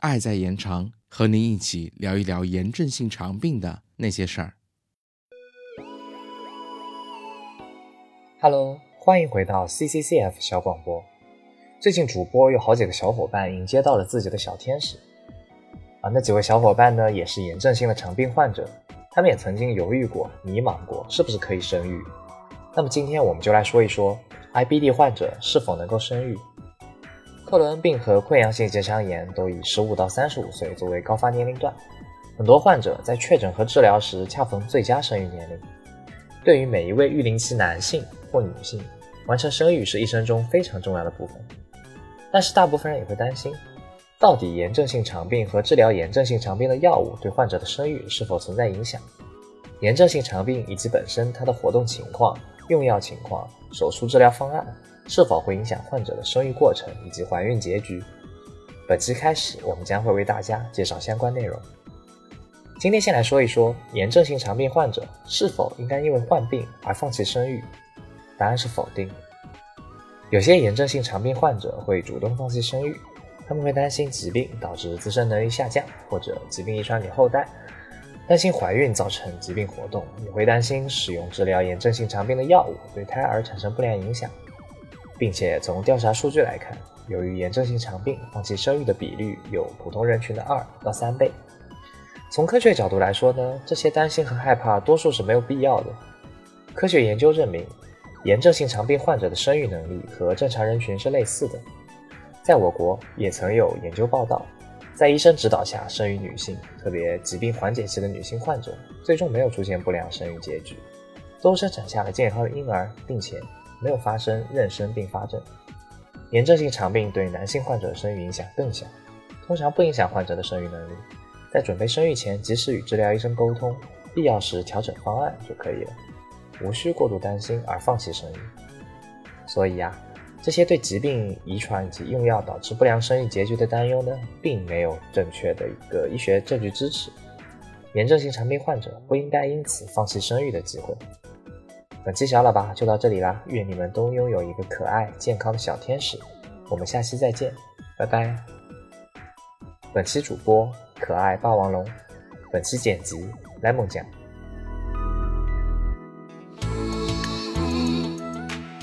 爱在延长，和您一起聊一聊炎症性肠病的那些事儿。Hello，欢迎回到 CCCF 小广播。最近主播有好几个小伙伴迎接到了自己的小天使啊，那几位小伙伴呢也是炎症性的肠病患者，他们也曾经犹豫过、迷茫过，是不是可以生育。那么今天我们就来说一说 IBD 患者是否能够生育。克罗恩病和溃疡性结肠炎都以十五到三十五岁作为高发年龄段，很多患者在确诊和治疗时恰逢最佳生育年龄。对于每一位育龄期男性或女性，完成生育是一生中非常重要的部分。但是大部分人也会担心，到底炎症性肠病和治疗炎症性肠病的药物对患者的生育是否存在影响？炎症性肠病以及本身它的活动情况、用药情况、手术治疗方案是否会影响患者的生育过程以及怀孕结局？本期开始，我们将会为大家介绍相关内容。今天先来说一说炎症性肠病患者是否应该因为患病而放弃生育？答案是否定。有些炎症性肠病患者会主动放弃生育，他们会担心疾病导致自身能力下降，或者疾病遗传给后代，担心怀孕造成疾病活动，也会担心使用治疗炎症性肠病的药物对胎儿产生不良影响，并且从调查数据来看，由于炎症性肠病放弃生育的比率有普通人群的二到三倍。从科学角度来说呢，这些担心和害怕多数是没有必要的。科学研究证明，炎症性肠病患者的生育能力和正常人群是类似的。在我国也曾有研究报道，在医生指导下生育女性，特别疾病缓解期的女性患者，最终没有出现不良生育结局，都生产下了健康的婴儿，并且没有发生妊娠并发症。炎症性肠病对男性患者的生育影响更小，通常不影响患者的生育能力。在准备生育前，及时与治疗医生沟通，必要时调整方案就可以了，无需过度担心而放弃生育。所以呀，这些对疾病、遗传以及用药导致不良生育结局的担忧呢，并没有正确的一个医学证据支持。炎症性肠病患者不应该因此放弃生育的机会。本期小喇叭就到这里啦，愿你们都拥有一个可爱健康的小天使。我们下期再见，拜拜。本期主播。可爱霸王龙，本期剪辑莱蒙酱。